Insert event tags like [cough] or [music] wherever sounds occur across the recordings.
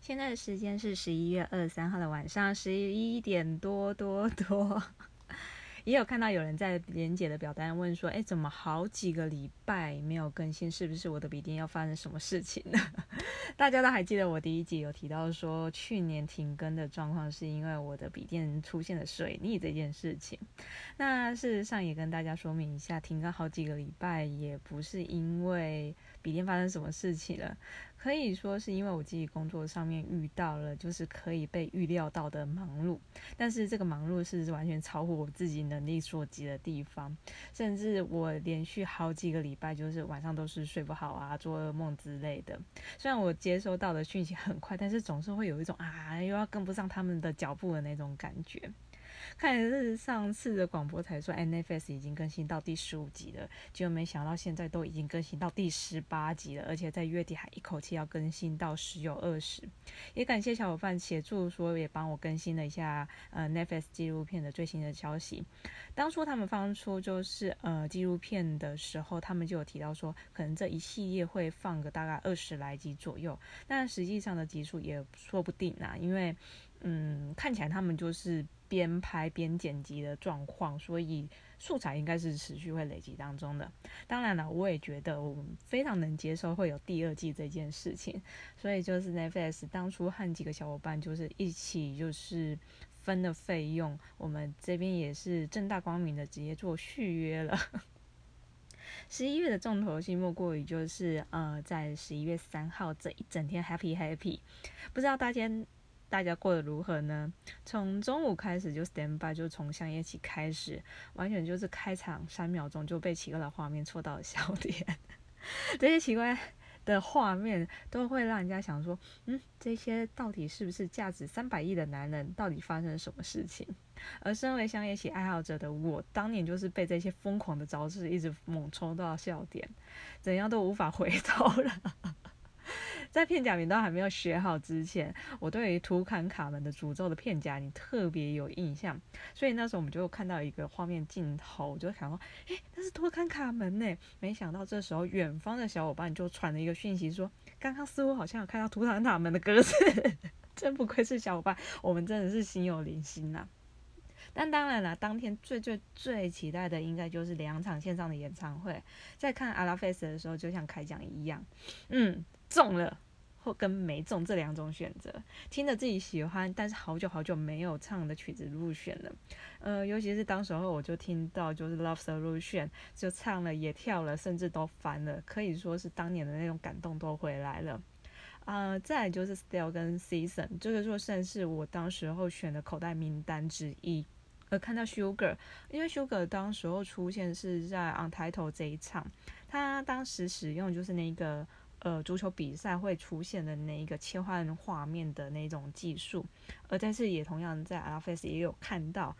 现在的时间是十一月二十三号的晚上十一点多多多。[laughs] 也有看到有人在连姐的表单问说：“哎，怎么好几个礼拜没有更新？是不是我的笔电要发生什么事情呢？” [laughs] 大家都还记得我第一集有提到说，去年停更的状况是因为我的笔电出现了水逆这件事情。那事实上也跟大家说明一下，停更好几个礼拜也不是因为笔电发生什么事情了。可以说是因为我自己工作上面遇到了，就是可以被预料到的忙碌，但是这个忙碌是完全超乎我自己能力所及的地方，甚至我连续好几个礼拜就是晚上都是睡不好啊，做噩梦之类的。虽然我接收到的讯息很快，但是总是会有一种啊又要跟不上他们的脚步的那种感觉。看是上次的广播才说，NFS 已经更新到第十五集了，结果没想到现在都已经更新到第十八集了，而且在月底还一口气要更新到十有二十。也感谢小伙伴协助，说也帮我更新了一下呃 NFS 纪录片的最新的消息。当初他们放出就是呃纪录片的时候，他们就有提到说，可能这一系列会放个大概二十来集左右，但实际上的集数也说不定啊，因为嗯看起来他们就是。边拍边剪辑的状况，所以素材应该是持续会累积当中的。当然了，我也觉得我非常能接受会有第二季这件事情，所以就是 Netflix 当初和几个小伙伴就是一起就是分了费用，我们这边也是正大光明的直接做续约了。十一月的重头戏莫过于就是呃在十一月三号这一整天 Happy Happy，不知道大家。大家过得如何呢？从中午开始就 stand by，就从香叶起开始，完全就是开场三秒钟就被奇怪的画面戳到了笑点。[laughs] 这些奇怪的画面都会让人家想说，嗯，这些到底是不是价值三百亿的男人？到底发生了什么事情？而身为香叶起爱好者的我，当年就是被这些疯狂的招式一直猛戳到笑点，怎样都无法回头了。在片假名都还没有学好之前，我对于图坎卡门的诅咒的片假名特别有印象，所以那时候我们就看到一个画面镜头，我就想说，诶，那是图坎卡门呢。没想到这时候远方的小伙伴就传了一个讯息说，刚刚似乎好像有看到图坎卡门的歌词，[laughs] 真不愧是小伙伴，我们真的是心有灵犀呐。但当然了，当天最最最期待的应该就是两场线上的演唱会，在看阿拉菲斯的时候，就像开讲一样，嗯。中了或跟没中这两种选择，听着自己喜欢，但是好久好久没有唱的曲子入选了。呃，尤其是当时候我就听到就是 Love Solution 就唱了也跳了，甚至都翻了，可以说是当年的那种感动都回来了。啊，再就是 Still 跟 Season，这个就算是我当时候选的口袋名单之一。呃看到 Sugar，因为 Sugar 当时候出现是在 On Title 这一场，他当时使用就是那个。呃，足球比赛会出现的那一个切换画面的那种技术，而但是也同样在 a l f a c e 也有看到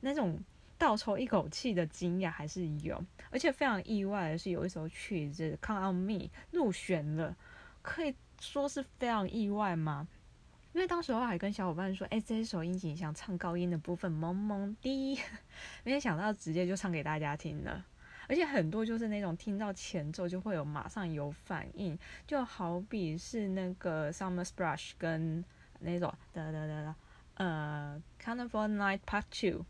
那种倒抽一口气的惊讶还是有，而且非常意外的是有一首曲子《Come on Me》入选了，可以说是非常意外吗？因为当时我还跟小伙伴说，哎，这首音景祥唱高音的部分萌萌的，[laughs] 没有想到直接就唱给大家听了。而且很多就是那种听到前奏就会有马上有反应，就好比是那个 Summer Splash 跟那种哒哒哒哒，呃，Carnival Night Part Two，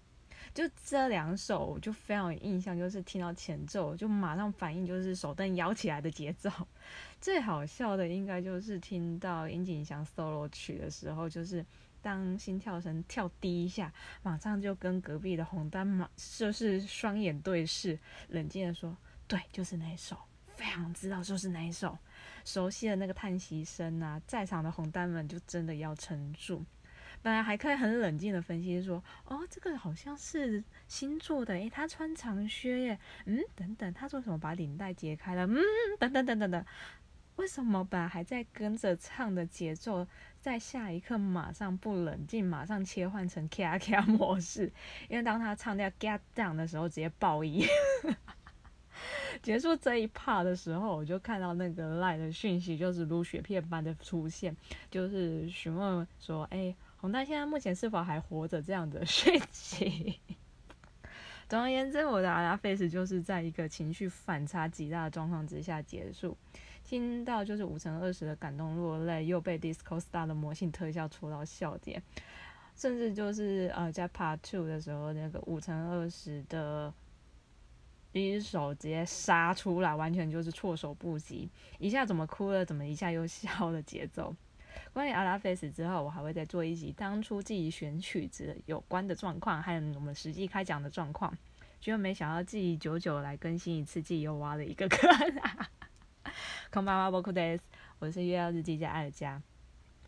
就这两首就非常有印象，就是听到前奏就马上反应，就是手灯摇起来的节奏。最好笑的应该就是听到殷景祥 solo 曲的时候，就是。当心跳声跳低一下，马上就跟隔壁的红丹马就是双眼对视，冷静的说：“对，就是那一首，非常知道就是那一首，熟悉的那个叹息声啊，在场的红丹们就真的要撑住。本来还可以很冷静的分析说：哦，这个好像是新做的，诶，他穿长靴耶，嗯，等等，他做什么把领带解开了？嗯，等等等等等。”为什么本来还在跟着唱的节奏，在下一刻马上不冷静，马上切换成 K K 模式？因为当他唱掉 Get Down 的时候，直接爆音。[laughs] 结束这一 part 的时候，我就看到那个赖的讯息，就是如雪片般的出现，就是询问说：“哎，红蛋现在目前是否还活着？”这样的讯息。总而言之，我的阿拉 face 就是在一个情绪反差极大的状况之下结束。听到就是五乘二十的感动落泪，又被 Disco Star 的魔性特效戳到笑点，甚至就是呃在 Part Two 的时候，那个五乘二十的一手直接杀出来，完全就是措手不及，一下怎么哭了，怎么一下又笑的节奏。关于阿拉菲斯之后，我还会再做一集当初自己选曲子有关的状况，还有我们实际开讲的状况。结果没想到自己久久来更新一次，自己又挖了一个坑啊！[laughs] 空巴巴波库德斯，我是月曜日记家爱家。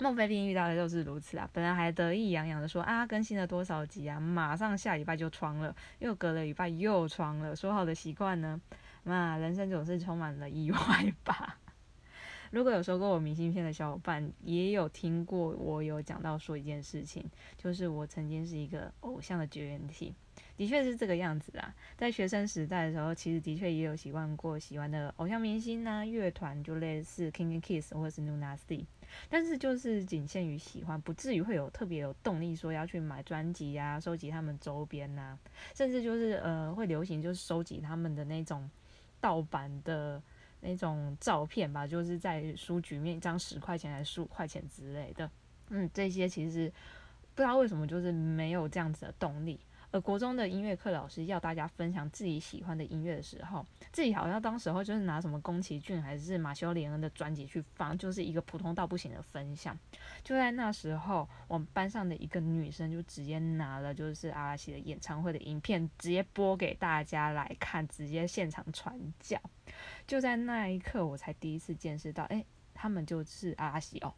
孟非斌遇到的就是如此啊！本来还得意洋洋的说啊，更新了多少集啊，马上下礼拜就穿了，又隔了礼拜又穿了。说好的习惯呢？那人生总是充满了意外吧。[laughs] 如果有收过我明信片的小伙伴，也有听过我有讲到说一件事情，就是我曾经是一个偶像的绝缘体。的确是这个样子啊，在学生时代的时候，其实的确也有习惯过喜欢的偶像明星啊、乐团，就类似 King and Kiss 或者是 Nu Nasty 但是就是仅限于喜欢，不至于会有特别有动力说要去买专辑啊、收集他们周边呐，甚至就是呃会流行就是收集他们的那种盗版的那种照片吧，就是在书局面一张十块钱还是十五块钱之类的，嗯，这些其实不知道为什么就是没有这样子的动力。而国中的音乐课老师要大家分享自己喜欢的音乐的时候，自己好像当时候就是拿什么宫崎骏还是马修·连恩的专辑去放，就是一个普通到不行的分享。就在那时候，我们班上的一个女生就直接拿了就是阿拉西的演唱会的影片，直接播给大家来看，直接现场传教。就在那一刻，我才第一次见识到，哎，他们就是阿拉西哦。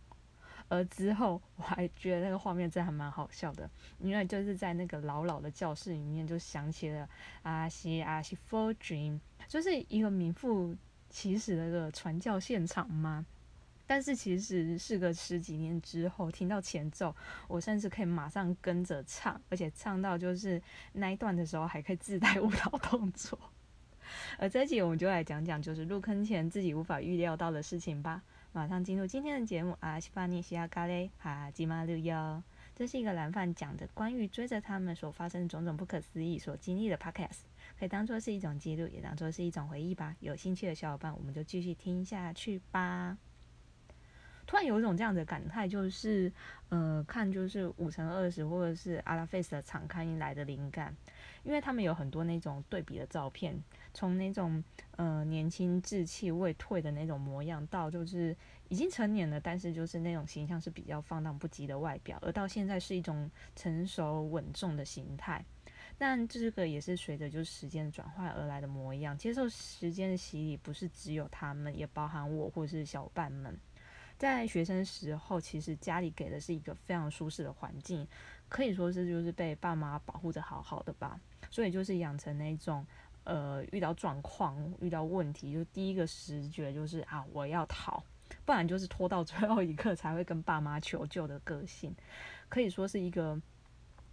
而之后我还觉得那个画面真的还蛮好笑的，因为就是在那个老老的教室里面，就想起了阿西阿西 For Dream，就是一个名副其实的个传教现场嘛。但是其实是个十几年之后听到前奏，我甚至可以马上跟着唱，而且唱到就是那一段的时候还可以自带舞蹈动作。[laughs] 而这集我们就来讲讲，就是入坑前自己无法预料到的事情吧。马上进入今天的节目啊，西巴尼西亚咖喱哈吉马六幺，这是一个蓝饭讲的关于追着他们所发生的种种不可思议所经历的 podcast，可以当做是一种记录，也当做是一种回忆吧。有兴趣的小伙伴，我们就继续听下去吧。突然有一种这样的感慨，就是呃，看就是五乘二十或者是阿拉菲斯的场刊来的灵感。因为他们有很多那种对比的照片，从那种呃年轻稚气未退的那种模样，到就是已经成年了，但是就是那种形象是比较放荡不羁的外表，而到现在是一种成熟稳重的形态。但这个也是随着就是时间转换而来的模样，接受时间的洗礼，不是只有他们，也包含我或是小伙伴们。在学生时候，其实家里给的是一个非常舒适的环境，可以说是就是被爸妈保护的好好的吧。所以就是养成那种，呃，遇到状况、遇到问题，就第一个直觉就是啊，我要逃，不然就是拖到最后一刻才会跟爸妈求救的个性，可以说是一个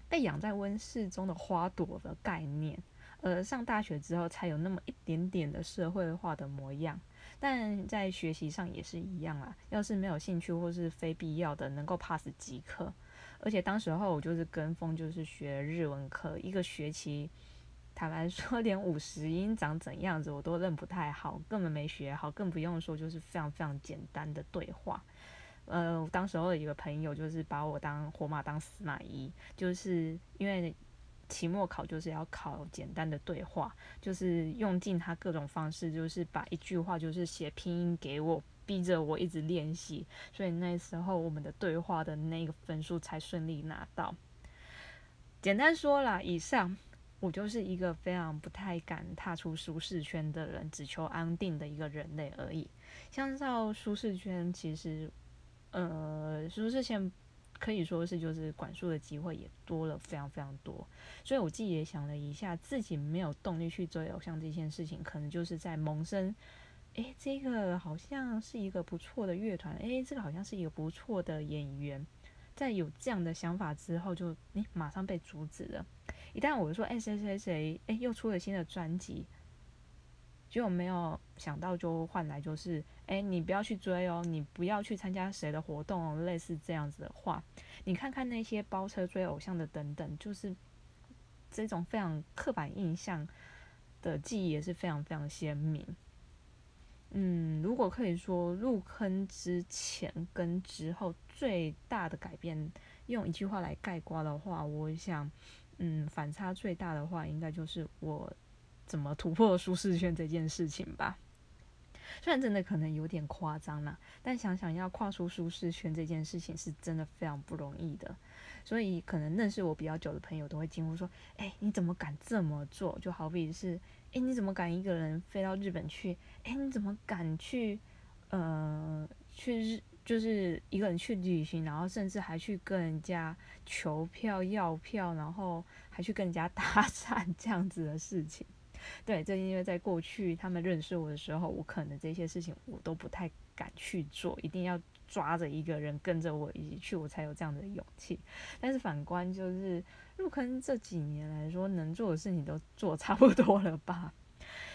被养在温室中的花朵的概念。呃，上大学之后才有那么一点点的社会化的模样，但在学习上也是一样啦。要是没有兴趣或是非必要的，能够 pass 即可。而且当时候我就是跟风，就是学日文课，一个学期，坦白说，连五十音长怎样子我都认不太好，根本没学好，更不用说就是非常非常简单的对话。呃，当时候的一个朋友就是把我当活马当死马医，就是因为期末考就是要考简单的对话，就是用尽他各种方式，就是把一句话就是写拼音给我。逼着我一直练习，所以那时候我们的对话的那个分数才顺利拿到。简单说啦，以上我就是一个非常不太敢踏出舒适圈的人，只求安定的一个人类而已。相较舒适圈，其实呃，舒适圈可以说是就是管束的机会也多了非常非常多。所以我自己也想了一下，自己没有动力去追偶像这件事情，可能就是在萌生。诶，这个好像是一个不错的乐团。诶，这个好像是一个不错的演员。在有这样的想法之后，就诶马上被阻止了。一旦我说诶谁谁谁诶又出了新的专辑，就没有想到就换来就是诶你不要去追哦，你不要去参加谁的活动，类似这样子的话。你看看那些包车追偶像的等等，就是这种非常刻板印象的记忆也是非常非常鲜明。嗯，如果可以说入坑之前跟之后最大的改变，用一句话来概括的话，我想，嗯，反差最大的话，应该就是我怎么突破舒适圈这件事情吧。虽然真的可能有点夸张啦，但想想要跨出舒适圈这件事情是真的非常不容易的。所以可能认识我比较久的朋友都会惊呼说：“哎，你怎么敢这么做？”就好比是：“哎，你怎么敢一个人飞到日本去？哎，你怎么敢去？呃，去日就是一个人去旅行，然后甚至还去跟人家求票要票，然后还去跟人家 [laughs] 搭讪这样子的事情。”对，这因为在过去他们认识我的时候，我可能这些事情我都不太敢去做，一定要抓着一个人跟着我一起去，我才有这样的勇气。但是反观就是入坑这几年来说，能做的事情都做差不多了吧？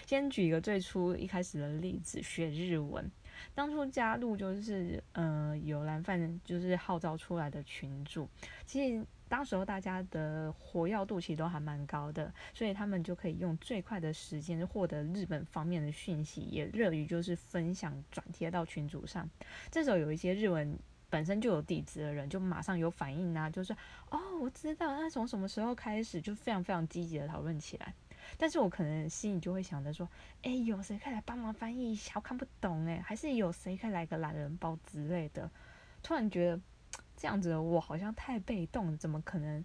先举一个最初一开始的例子，学日文。当初加入就是呃有蓝饭就是号召出来的群主，其实。当时候大家的活跃度其实都还蛮高的，所以他们就可以用最快的时间获得日本方面的讯息，也热于就是分享转贴到群组上。这时候有一些日文本身就有底子的人，就马上有反应啊，就是哦，我知道，那从什么时候开始就非常非常积极的讨论起来。但是我可能心里就会想着说，哎，有谁可以来帮忙翻译一下？我看不懂哎，还是有谁可以来个懒人包之类的？突然觉得。这样子我好像太被动，怎么可能？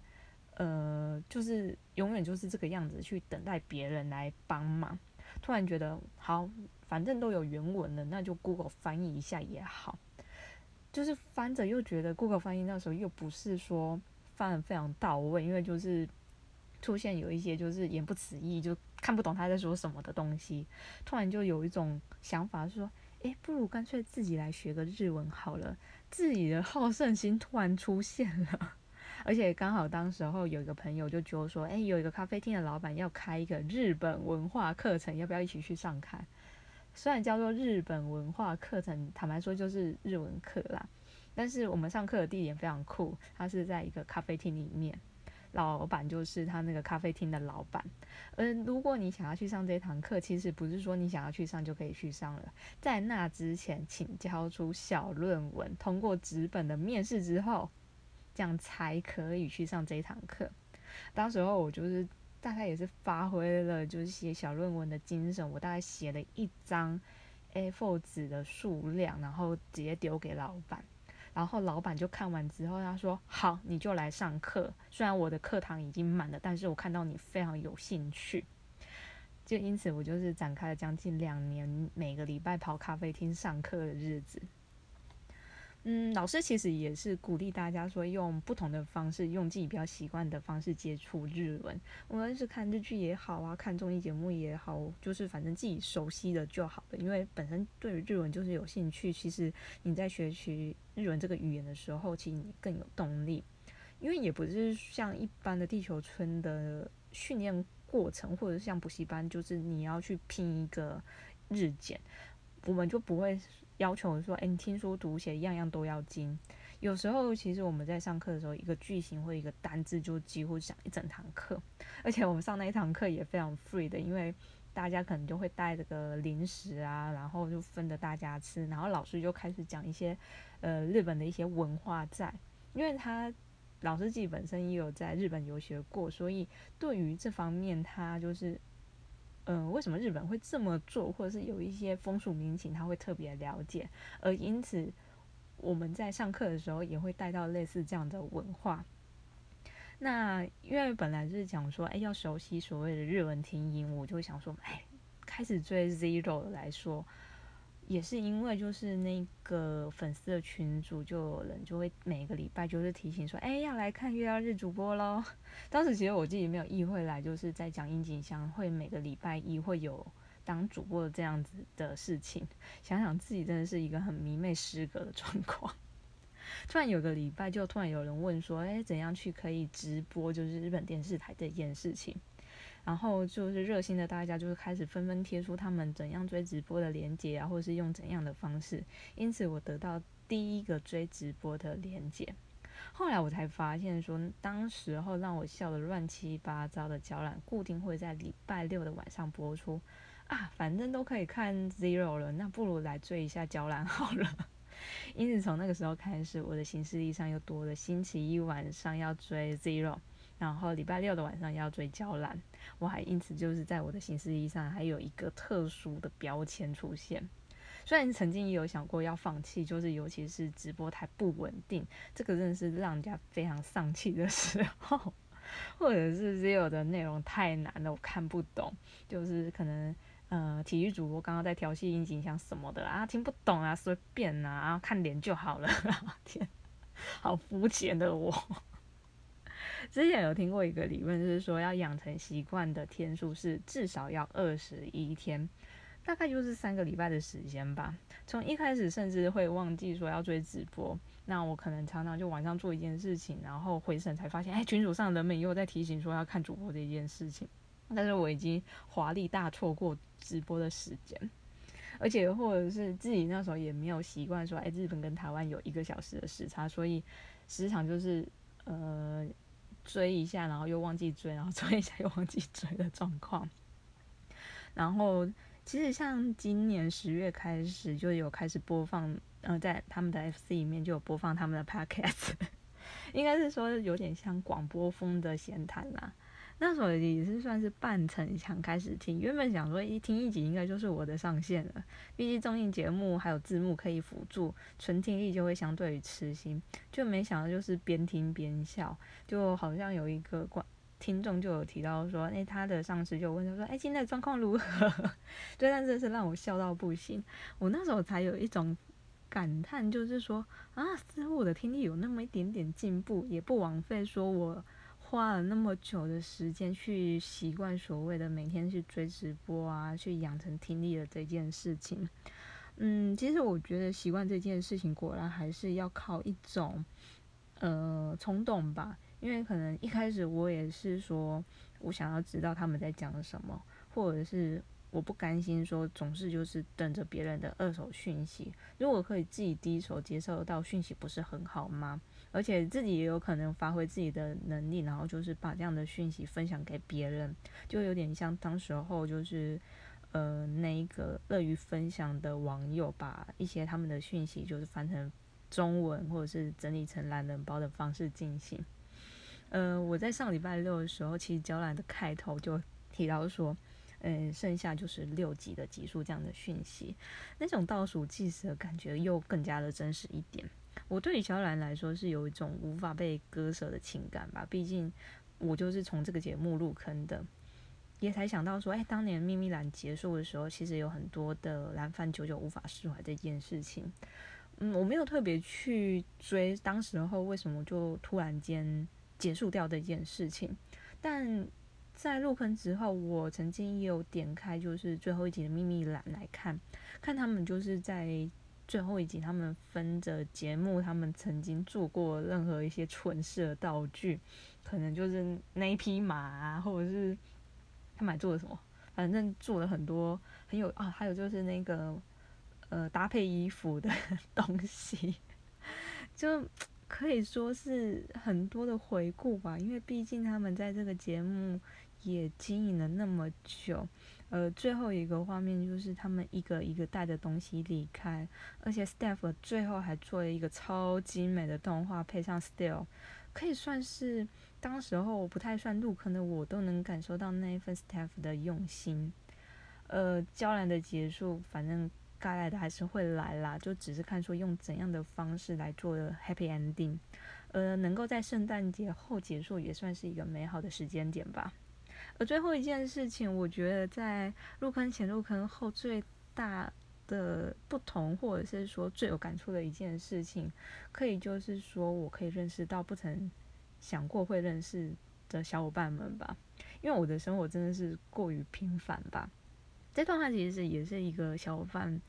呃，就是永远就是这个样子去等待别人来帮忙。突然觉得好，反正都有原文了，那就 Google 翻译一下也好。就是翻着又觉得 Google 翻译那时候又不是说翻的非常到位，因为就是出现有一些就是言不词义，就看不懂他在说什么的东西。突然就有一种想法说，诶，不如干脆自己来学个日文好了。自己的好胜心突然出现了，[laughs] 而且刚好当时候有一个朋友就觉得说，哎，有一个咖啡厅的老板要开一个日本文化课程，要不要一起去上看？虽然叫做日本文化课程，坦白说就是日文课啦，但是我们上课的地点非常酷，它是在一个咖啡厅里面。老板就是他那个咖啡厅的老板，嗯，如果你想要去上这堂课，其实不是说你想要去上就可以去上了，在那之前，请交出小论文，通过纸本的面试之后，这样才可以去上这堂课。当时候我就是大概也是发挥了就是写小论文的精神，我大概写了一张 A4 纸的数量，然后直接丢给老板。然后老板就看完之后，他说：“好，你就来上课。虽然我的课堂已经满了，但是我看到你非常有兴趣，就因此我就是展开了将近两年，每个礼拜跑咖啡厅上课的日子。”嗯，老师其实也是鼓励大家说，用不同的方式，用自己比较习惯的方式接触日文。无论是看日剧也好啊，看综艺节目也好，就是反正自己熟悉的就好了。因为本身对于日文就是有兴趣，其实你在学习日文这个语言的时候，其实你更有动力。因为也不是像一般的地球村的训练过程，或者是像补习班，就是你要去拼一个日检，我们就不会。要求说，哎，你听说读写样样都要精。有时候其实我们在上课的时候，一个句型或一个单字就几乎讲一整堂课。而且我们上那一堂课也非常 free 的，因为大家可能就会带这个零食啊，然后就分着大家吃。然后老师就开始讲一些呃日本的一些文化在，因为他老师自己本身也有在日本游学过，所以对于这方面他就是。嗯，为什么日本会这么做，或者是有一些风俗民情，他会特别了解，而因此我们在上课的时候也会带到类似这样的文化。那因为本来就是讲说，哎，要熟悉所谓的日文听音，我就想说，哎，开始追 Zero 来说。也是因为就是那个粉丝的群主，就有人就会每个礼拜就是提醒说，哎，要来看月曜日主播喽。[laughs] 当时其实我自己没有意会来，就是在讲樱井香会每个礼拜一会有当主播的这样子的事情。想想自己真的是一个很迷妹失格的状况。[laughs] 突然有个礼拜，就突然有人问说，哎，怎样去可以直播就是日本电视台这件事情？然后就是热心的大家就是开始纷纷贴出他们怎样追直播的链接啊，或者是用怎样的方式。因此我得到第一个追直播的链接。后来我才发现说，当时候让我笑得乱七八糟的脚染固定会在礼拜六的晚上播出，啊，反正都可以看 Zero 了，那不如来追一下娇兰好了。[laughs] 因此从那个时候开始，我的行事历上又多了星期一晚上要追 Zero，然后礼拜六的晚上要追娇兰。我还因此就是在我的行事历上还有一个特殊的标签出现。虽然曾经也有想过要放弃，就是尤其是直播台不稳定，这个真的是让人家非常丧气的时候，[laughs] 或者是 Zero 的内容太难了，我看不懂，就是可能呃体育主播刚刚在调戏音景像什么的啊，听不懂啊，随便啊，看脸就好了。[laughs] 天，好肤浅的我。之前有听过一个理论，就是说要养成习惯的天数是至少要二十一天。大概就是三个礼拜的时间吧。从一开始甚至会忘记说要追直播，那我可能常常就晚上做一件事情，然后回神才发现，哎，群主上人们又在提醒说要看主播这件事情。但是我已经华丽大错过直播的时间，而且或者是自己那时候也没有习惯说，哎，日本跟台湾有一个小时的时差，所以时常就是呃追一下，然后又忘记追，然后追一下又忘记追的状况，然后。其实像今年十月开始就有开始播放，呃，在他们的 FC 里面就有播放他们的 Podcast，[laughs] 应该是说有点像广播风的闲谈啦。那时候也是算是半成想开始听，原本想说一听一集应该就是我的上限了，毕竟综艺节目还有字幕可以辅助，纯听力就会相对于痴心，就没想到就是边听边笑，就好像有一个观。听众就有提到说，哎，他的上司就问他说，哎，现在状况如何？对，但真是让我笑到不行。我那时候才有一种感叹，就是说，啊，似乎我的听力有那么一点点进步，也不枉费说我花了那么久的时间去习惯所谓的每天去追直播啊，去养成听力的这件事情。嗯，其实我觉得习惯这件事情，果然还是要靠一种呃冲动吧。因为可能一开始我也是说，我想要知道他们在讲什么，或者是我不甘心说总是就是等着别人的二手讯息。如果可以自己第一手接受到讯息，不是很好吗？而且自己也有可能发挥自己的能力，然后就是把这样的讯息分享给别人，就有点像当时候就是呃那一个乐于分享的网友，把一些他们的讯息就是翻成中文，或者是整理成懒人包的方式进行。呃，我在上礼拜六的时候，其实交兰的开头就提到说，嗯，剩下就是六集的集数这样的讯息，那种倒数计时的感觉又更加的真实一点。我对于小兰来说是有一种无法被割舍的情感吧，毕竟我就是从这个节目入坑的，也才想到说，哎，当年秘密栏结束的时候，其实有很多的蓝饭久久无法释怀这件事情。嗯，我没有特别去追，当时候为什么就突然间。结束掉的一件事情，但在入坑之后，我曾经也有点开，就是最后一集的秘密栏来看，看他们就是在最后一集，他们分着节目，他们曾经做过任何一些蠢事的道具，可能就是那一匹马啊，或者是他们还做了什么，反正做了很多很有啊，还有就是那个呃搭配衣服的东西，就。可以说是很多的回顾吧，因为毕竟他们在这个节目也经营了那么久。呃，最后一个画面就是他们一个一个带着东西离开，而且 staff 最后还做了一个超精美的动画，配上 still，可以算是当时候不太算入坑的我都能感受到那一份 staff 的用心。呃，娇兰的结束，反正。该来的还是会来啦，就只是看说用怎样的方式来做 happy ending，呃，能够在圣诞节后结束也算是一个美好的时间点吧。而最后一件事情，我觉得在入坑前、入坑后最大的不同，或者是说最有感触的一件事情，可以就是说我可以认识到不曾想过会认识的小伙伴们吧。因为我的生活真的是过于平凡吧。这段话其实是也是一个小伙伴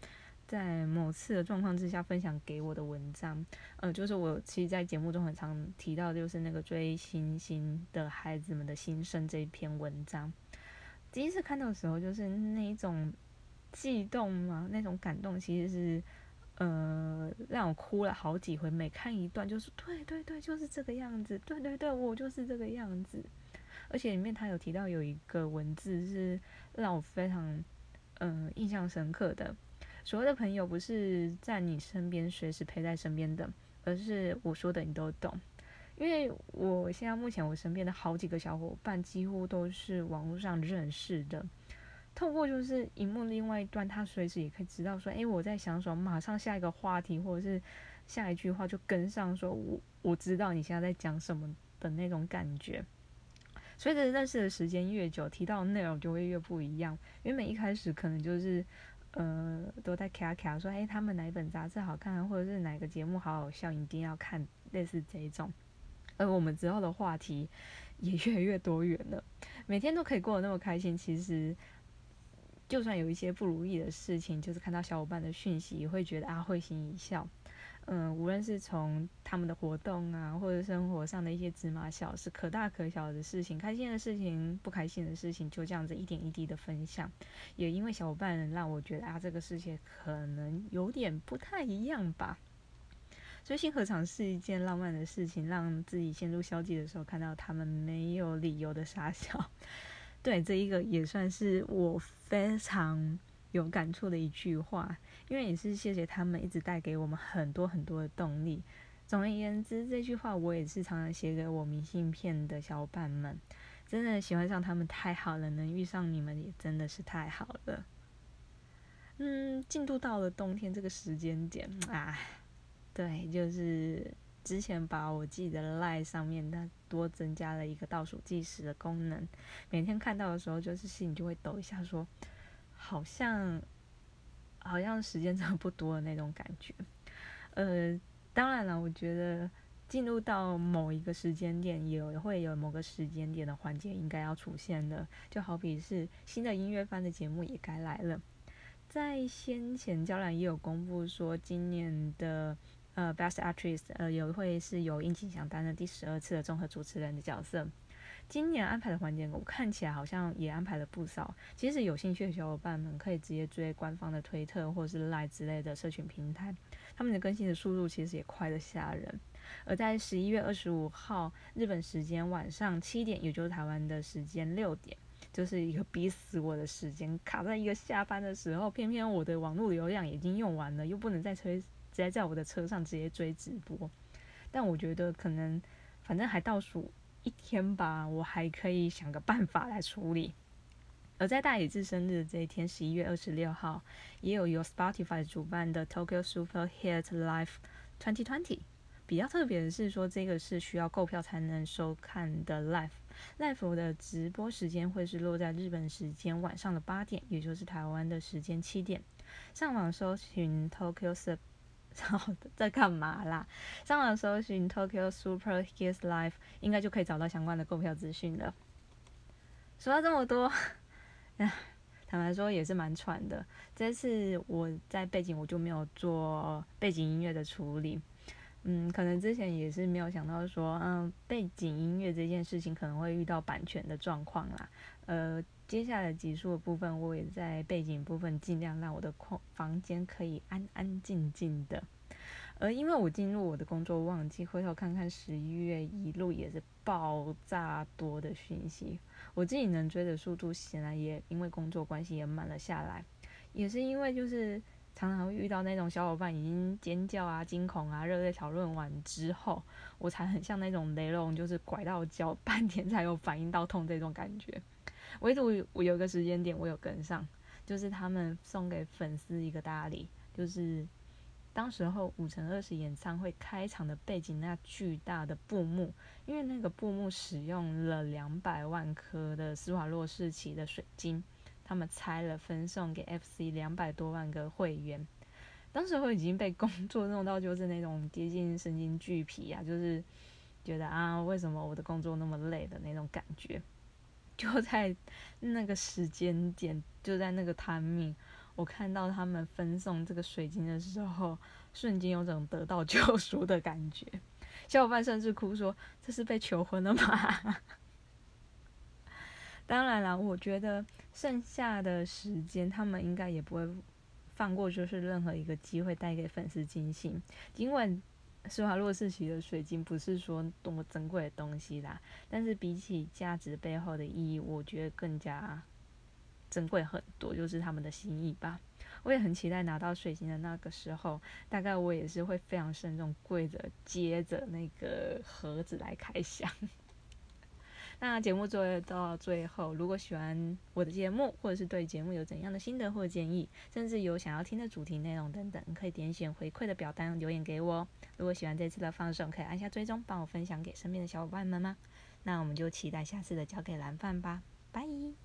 在某次的状况之下分享给我的文章，呃，就是我其实，在节目中很常提到，就是那个追星星的孩子们的心声这一篇文章。第一次看到的时候，就是那一种悸动嘛，那种感动，其实是呃让我哭了好几回。每看一段，就是对对对，就是这个样子，对对对，我就是这个样子。而且里面他有提到有一个文字是让我非常嗯印象深刻的。所谓的朋友，不是在你身边随时陪在身边的，而是我说的你都懂。因为我现在目前我身边的好几个小伙伴，几乎都是网络上认识的。透过就是荧幕另外一端，他随时也可以知道说，哎，我在想什么，马上下一个话题或者是下一句话就跟上，说我我知道你现在在讲什么的那种感觉。随着认识的时间越久，提到的内容就会越不一样。原本一开始可能就是呃都在卡卡说，哎，他们哪本杂志好看，或者是哪个节目好好笑，一定要看，类似这一种。而我们之后的话题也越来越多元了，每天都可以过得那么开心，其实。就算有一些不如意的事情，就是看到小伙伴的讯息，也会觉得啊会心一笑。嗯，无论是从他们的活动啊，或者生活上的一些芝麻小事，可大可小的事情，开心的事情，不开心的事情，就这样子一点一滴的分享。也因为小伙伴让我觉得啊，这个世界可能有点不太一样吧。所以，心何尝是一件浪漫的事情？让自己陷入消极的时候，看到他们没有理由的傻笑。[laughs] 对，这一个也算是我非常有感触的一句话，因为也是谢谢他们一直带给我们很多很多的动力。总而言之，这句话我也是常常写给我明信片的小伙伴们。真的喜欢上他们太好了，能遇上你们也真的是太好了。嗯，进度到了冬天这个时间点，哎，对，就是。之前把我记得 Line 上面它多增加了一个倒数计时的功能，每天看到的时候，就是心里就会抖一下，说好像好像时间真的不多的那种感觉。[laughs] 呃，当然了，我觉得进入到某一个时间点，也会有某个时间点的环节应该要出现的，就好比是新的音乐番的节目也该来了。在先前，娇兰也有公布说今年的。呃，Best Actress，呃，有会是由殷景祥担任第十二次的综合主持人的角色。今年安排的环节，我看起来好像也安排了不少。其实有兴趣的小伙伴们可以直接追官方的推特或是 Line 之类的社群平台，他们的更新的速度其实也快得吓人。而在十一月二十五号日本时间晚上七点，也就是台湾的时间六点，就是一个逼死我的时间，卡在一个下班的时候，偏偏我的网络流量已经用完了，又不能再催。直接在我的车上直接追直播，但我觉得可能反正还倒数一天吧，我还可以想个办法来处理。而在大野智生日这一天，十一月二十六号，也有由 Spotify 主办的 Tokyo Super Hit Live 2020。比较特别的是说，这个是需要购票才能收看的 Live。Live 的直播时间会是落在日本时间晚上的八点，也就是台湾的时间七点。上网搜寻 Tokyo Super。然后在干嘛啦？上网搜寻 Tokyo Super Hits Live，应该就可以找到相关的购票资讯了。说到这么多，[laughs] 唉，坦白说也是蛮喘的。这次我在背景我就没有做背景音乐的处理，嗯，可能之前也是没有想到说，嗯，背景音乐这件事情可能会遇到版权的状况啦，呃。接下来集数的部分，我也在背景部分尽量让我的空房间可以安安静静的。而因为我进入我的工作旺季，回头看看十一月一路也是爆炸多的讯息，我自己能追的速度显然也因为工作关系也慢了下来。也是因为就是常常会遇到那种小伙伴已经尖叫啊、惊恐啊、热烈讨论完之后，我才很像那种雷龙，就是拐到脚 [laughs] 半天才有反应到痛这种感觉。唯独我有个时间点我有跟上，就是他们送给粉丝一个大礼，就是当时候五乘二十演唱会开场的背景那巨大的布幕，因为那个布幕使用了两百万颗的施华洛世奇的水晶，他们拆了分送给 FC 两百多万个会员，当时候已经被工作弄到就是那种接近神经巨皮啊，就是觉得啊为什么我的工作那么累的那种感觉。就在那个时间点，就在那个 timing，我看到他们分送这个水晶的时候，瞬间有种得到救赎的感觉。小伙伴甚至哭说：“这是被求婚了吗？” [laughs] 当然了，我觉得剩下的时间，他们应该也不会放过，就是任何一个机会带给粉丝惊喜，尽管。施华洛世奇的水晶不是说多么珍贵的东西啦，但是比起价值背后的意义，我觉得更加珍贵很多，就是他们的心意吧。我也很期待拿到水晶的那个时候，大概我也是会非常慎重，跪着接着那个盒子来开箱。那节目做到最后，如果喜欢我的节目，或者是对节目有怎样的心得或建议，甚至有想要听的主题内容等等，可以点选回馈的表单留言给我。如果喜欢这次的放送，可以按下追踪，帮我分享给身边的小伙伴们吗？那我们就期待下次的交给蓝饭吧，拜。